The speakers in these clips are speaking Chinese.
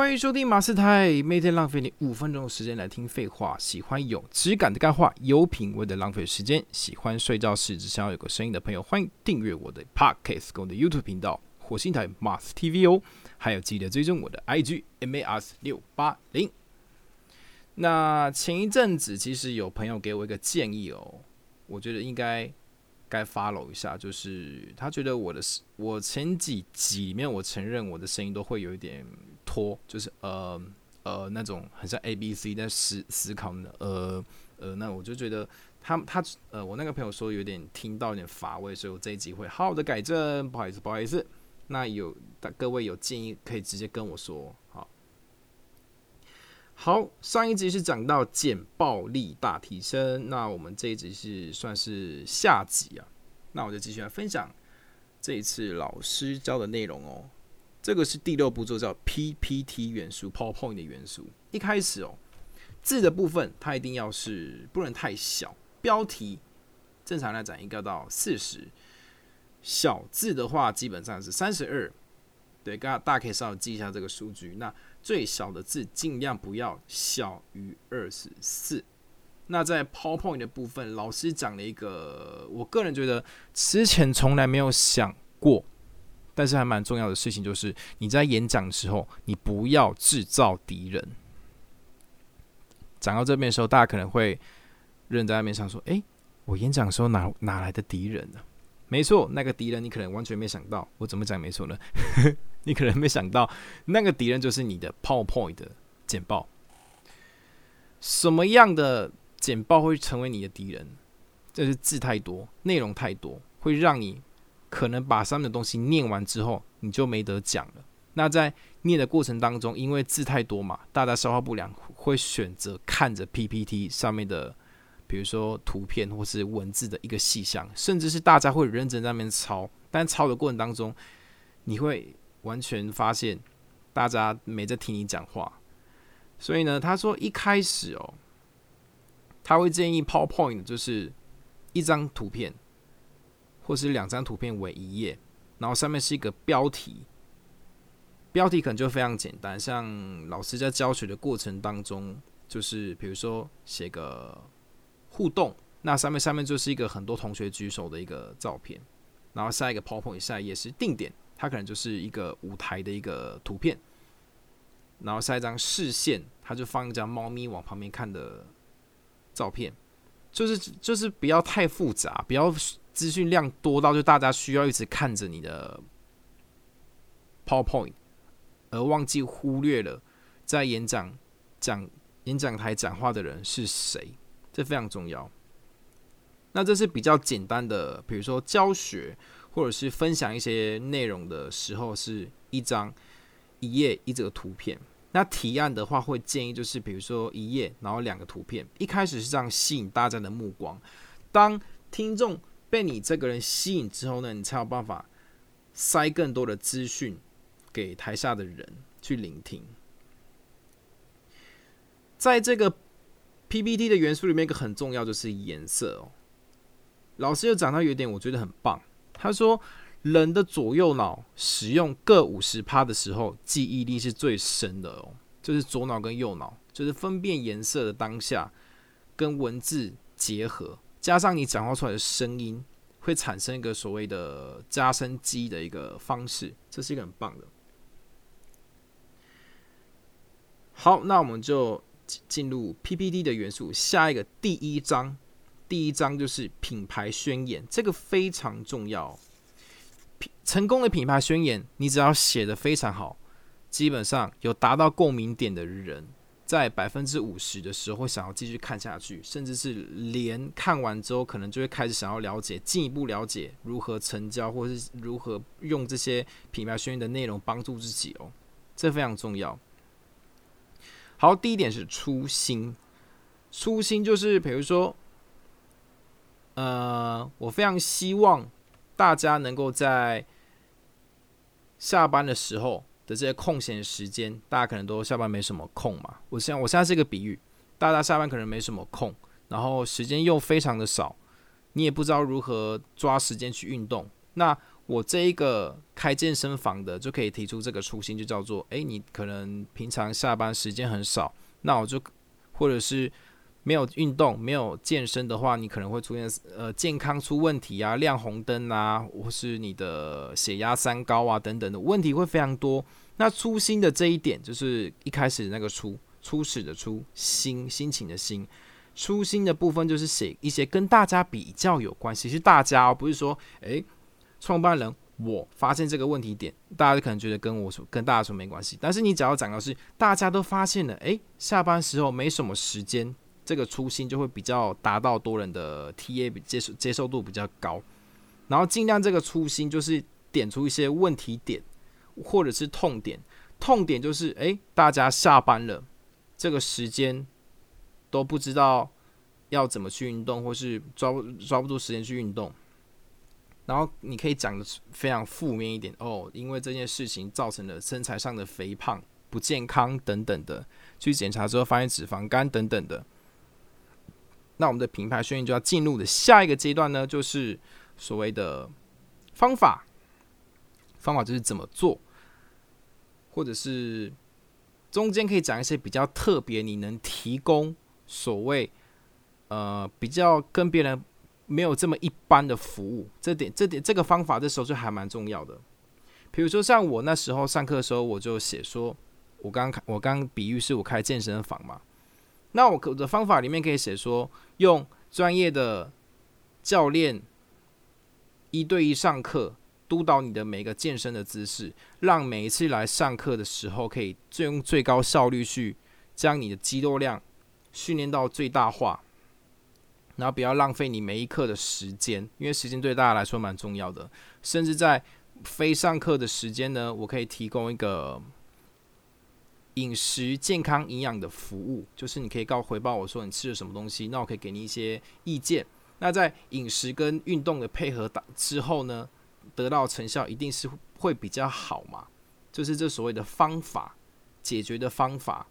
欢迎收听马斯台，每天浪费你五分钟的时间来听废话。喜欢有质感的干话，有品味的浪费时间。喜欢睡觉时只想要有个声音的朋友，欢迎订阅我的 Podcast 跟我的 YouTube 频道火星台 Mars TV 哦。还有记得追踪我的 IG MAS 六八零。那前一阵子其实有朋友给我一个建议哦，我觉得应该该 follow 一下，就是他觉得我的我前几集里面，我承认我的声音都会有一点拖，就是呃呃那种很像 A B C 在思思考的呃呃，那我就觉得他他呃我那个朋友说有点听到有点乏味，所以我这一集会好好的改正，不好意思不好意思。那有各位有建议可以直接跟我说，好。好，上一集是讲到简报力大提升，那我们这一集是算是下集啊。那我就继续来分享这一次老师教的内容哦。这个是第六步骤，叫 PPT 元素 （PowerPoint 的元素）。一开始哦，字的部分它一定要是不能太小，标题正常来讲应该到四十。小字的话，基本上是三十二，对，大大家可以稍微记一下这个数据。那最小的字尽量不要小于二十四。那在 PowerPoint 的部分，老师讲了一个，我个人觉得之前从来没有想过，但是还蛮重要的事情，就是你在演讲的时候，你不要制造敌人。讲到这边的时候，大家可能会认在面上说：“诶，我演讲的时候哪哪来的敌人呢？”没错，那个敌人你可能完全没想到。我怎么讲没错呢？你可能没想到，那个敌人就是你的 PowerPoint 的简报。什么样的简报会成为你的敌人？就是字太多，内容太多，会让你可能把上面的东西念完之后，你就没得讲了。那在念的过程当中，因为字太多嘛，大家消化不良，会选择看着 PPT 上面的。比如说图片或是文字的一个细项，甚至是大家会认真在那边抄，但抄的过程当中，你会完全发现大家没在听你讲话。所以呢，他说一开始哦，他会建议 PowerPoint 就是一张图片或是两张图片为一页，然后上面是一个标题，标题可能就非常简单，像老师在教学的过程当中，就是比如说写个。互动，那上面上面就是一个很多同学举手的一个照片，然后下一个 PowerPoint 下一页是定点，它可能就是一个舞台的一个图片，然后下一张视线，它就放一张猫咪往旁边看的照片，就是就是不要太复杂，不要资讯量多到就大家需要一直看着你的 PowerPoint，而忘记忽略了在演讲讲演讲台讲话的人是谁。这非常重要。那这是比较简单的，比如说教学或者是分享一些内容的时候，是一张一页一则图片。那提案的话，会建议就是比如说一页，然后两个图片。一开始是这样吸引大家的目光。当听众被你这个人吸引之后呢，你才有办法塞更多的资讯给台下的人去聆听。在这个。PPT 的元素里面一个很重要就是颜色哦。老师又讲到有点，我觉得很棒。他说，人的左右脑使用各五十趴的时候，记忆力是最深的哦。就是左脑跟右脑，就是分辨颜色的当下，跟文字结合，加上你讲话出来的声音，会产生一个所谓的加深记忆的一个方式。这是一个很棒的。好，那我们就。进入 PPT 的元素，下一个第一章，第一章就是品牌宣言，这个非常重要。成功的品牌宣言，你只要写的非常好，基本上有达到共鸣点的人，在百分之五十的时候会想要继续看下去，甚至是连看完之后，可能就会开始想要了解，进一步了解如何成交，或是如何用这些品牌宣言的内容帮助自己哦，这非常重要。好，第一点是初心。初心就是，比如说，呃，我非常希望大家能够在下班的时候的这些空闲时间，大家可能都下班没什么空嘛。我现在我现在是一个比喻，大家下班可能没什么空，然后时间又非常的少，你也不知道如何抓时间去运动。那我这一个开健身房的就可以提出这个初心，就叫做：诶，你可能平常下班时间很少，那我就或者是没有运动、没有健身的话，你可能会出现呃健康出问题啊，亮红灯啊，或是你的血压三高啊等等的问题会非常多。那初心的这一点，就是一开始那个初初始的初心心情的心。初心的部分就是写一些跟大家比较有关系，是大家，不是说诶，创办人我发现这个问题点，大家可能觉得跟我说跟大家说没关系，但是你只要讲的是大家都发现了，诶，下班时候没什么时间，这个初心就会比较达到多人的 TA 接受接受度比较高，然后尽量这个初心就是点出一些问题点或者是痛点，痛点就是诶，大家下班了这个时间。都不知道要怎么去运动，或是抓不抓不住时间去运动，然后你可以讲的非常负面一点哦，因为这件事情造成了身材上的肥胖、不健康等等的，去检查之后发现脂肪肝等等的。那我们的品牌宣传就要进入的下一个阶段呢，就是所谓的方法，方法就是怎么做，或者是中间可以讲一些比较特别，你能提供。所谓，呃，比较跟别人没有这么一般的服务，这点、这点、这个方法，这时候就还蛮重要的。比如说，像我那时候上课的时候，我就写说，我刚刚我刚比喻是我开健身房嘛，那我的方法里面可以写说，用专业的教练一对一上课，督导你的每个健身的姿势，让每一次来上课的时候，可以最用最高效率去将你的肌肉量。训练到最大化，然后不要浪费你每一课的时间，因为时间对大家来说蛮重要的。甚至在非上课的时间呢，我可以提供一个饮食健康营养的服务，就是你可以告回报我说你吃了什么东西，那我可以给你一些意见。那在饮食跟运动的配合之后呢，得到成效一定是会比较好嘛？就是这所谓的方法解决的方法，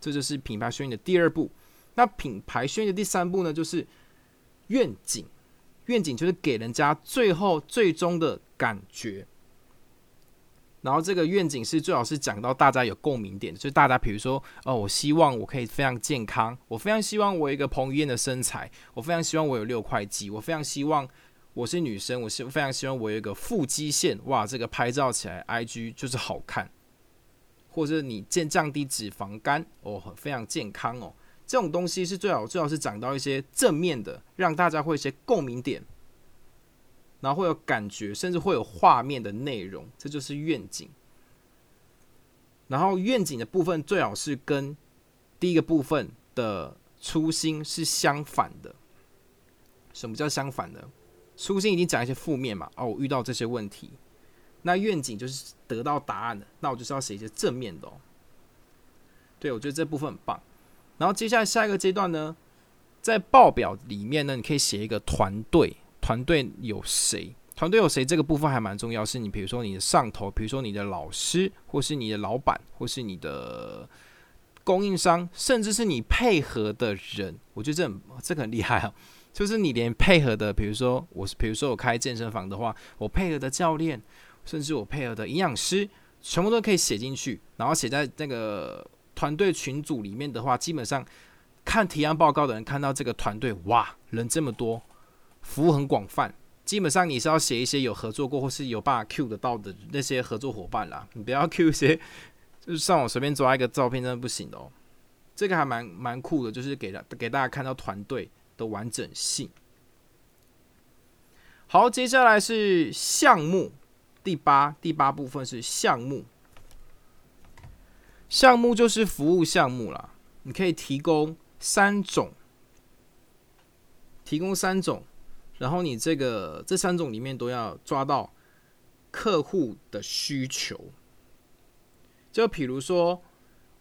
这就是品牌宣传的第二步。那品牌宣传的第三步呢，就是愿景。愿景就是给人家最后最终的感觉。然后这个愿景是最好是讲到大家有共鸣点，就是大家比如说，哦，我希望我可以非常健康，我非常希望我有一个彭于晏的身材，我非常希望我有六块肌，我非常希望我是女生，我是非常希望我有一个腹肌线，哇，这个拍照起来 IG 就是好看，或者你健降低脂肪肝，哦，非常健康哦。这种东西是最好，最好是讲到一些正面的，让大家会一些共鸣点，然后会有感觉，甚至会有画面的内容，这就是愿景。然后愿景的部分最好是跟第一个部分的初心是相反的。什么叫相反的？初心已经讲一些负面嘛，哦，我遇到这些问题，那愿景就是得到答案的，那我就是要写一些正面的。对，我觉得这部分很棒。然后接下来下一个阶段呢，在报表里面呢，你可以写一个团队，团队有谁？团队有谁？这个部分还蛮重要。是你比如说你的上头，比如说你的老师，或是你的老板，或是你的供应商，甚至是你配合的人。我觉得这很这个很厉害啊！就是你连配合的，比如说我是，比如说我开健身房的话，我配合的教练，甚至我配合的营养师，全部都可以写进去，然后写在那个。团队群组里面的话，基本上看提案报告的人看到这个团队，哇，人这么多，服务很广泛。基本上你是要写一些有合作过或是有办法 Q 得到的那些合作伙伴啦，你不要 Q 一些就是上网随便抓一个照片，真的不行的哦。这个还蛮蛮酷的，就是给大给大家看到团队的完整性。好，接下来是项目第八第八部分是项目。项目就是服务项目啦，你可以提供三种，提供三种，然后你这个这三种里面都要抓到客户的需求。就比如说，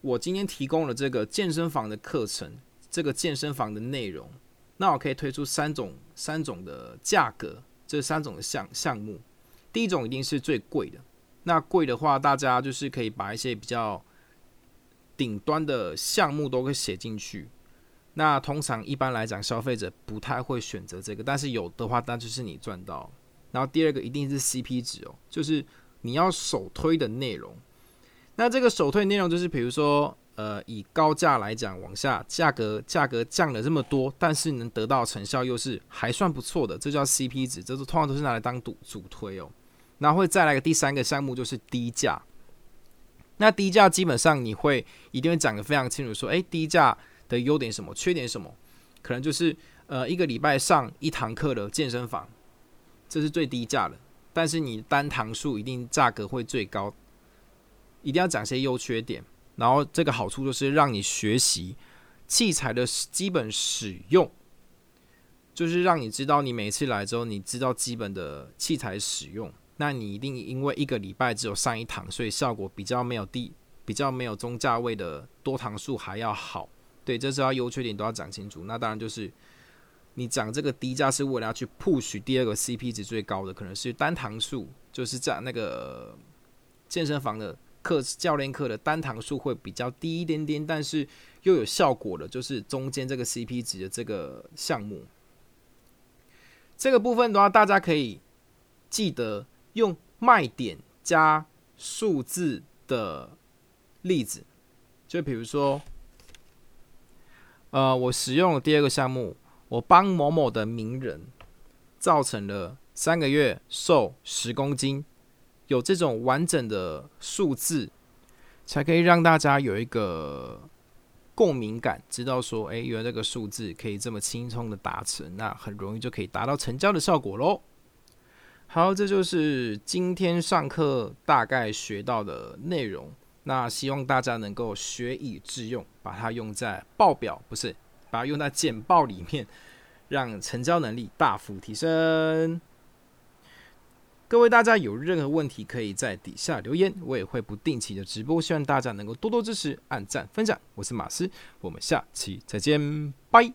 我今天提供了这个健身房的课程，这个健身房的内容，那我可以推出三种三种的价格，这三种的项项目。第一种一定是最贵的，那贵的话，大家就是可以把一些比较。顶端的项目都会写进去，那通常一般来讲，消费者不太会选择这个，但是有的话，那就是你赚到。然后第二个一定是 CP 值哦，就是你要首推的内容。那这个首推内容就是，比如说，呃，以高价来讲，往下价格价格降了这么多，但是能得到成效又是还算不错的，这叫 CP 值，这是通常都是拿来当主主推哦。然后会再来个第三个项目，就是低价。那低价基本上你会一定会讲的非常清楚，说，诶，低价的优点什么，缺点什么，可能就是呃一个礼拜上一堂课的健身房，这是最低价的，但是你单堂数一定价格会最高，一定要讲些优缺点，然后这个好处就是让你学习器材的基本使用，就是让你知道你每次来之后，你知道基本的器材使用。那你一定因为一个礼拜只有上一堂，所以效果比较没有低，比较没有中价位的多堂数还要好。对，这是要优缺点都要讲清楚。那当然就是你讲这个低价是为了要去 push 第二个 CP 值最高的，可能是单堂数，就是在那个健身房的课教练课的单堂数会比较低一点点，但是又有效果的，就是中间这个 CP 值的这个项目。这个部分的话，大家可以记得。用卖点加数字的例子，就比如说，呃，我使用了第二个项目，我帮某某的名人造成了三个月瘦十公斤，有这种完整的数字，才可以让大家有一个共鸣感，知道说，哎，原来这个数字可以这么轻松的达成，那很容易就可以达到成交的效果喽。好，这就是今天上课大概学到的内容。那希望大家能够学以致用，把它用在报表，不是把它用在简报里面，让成交能力大幅提升。各位大家有任何问题，可以在底下留言，我也会不定期的直播，希望大家能够多多支持、按赞、分享。我是马斯，我们下期再见，拜。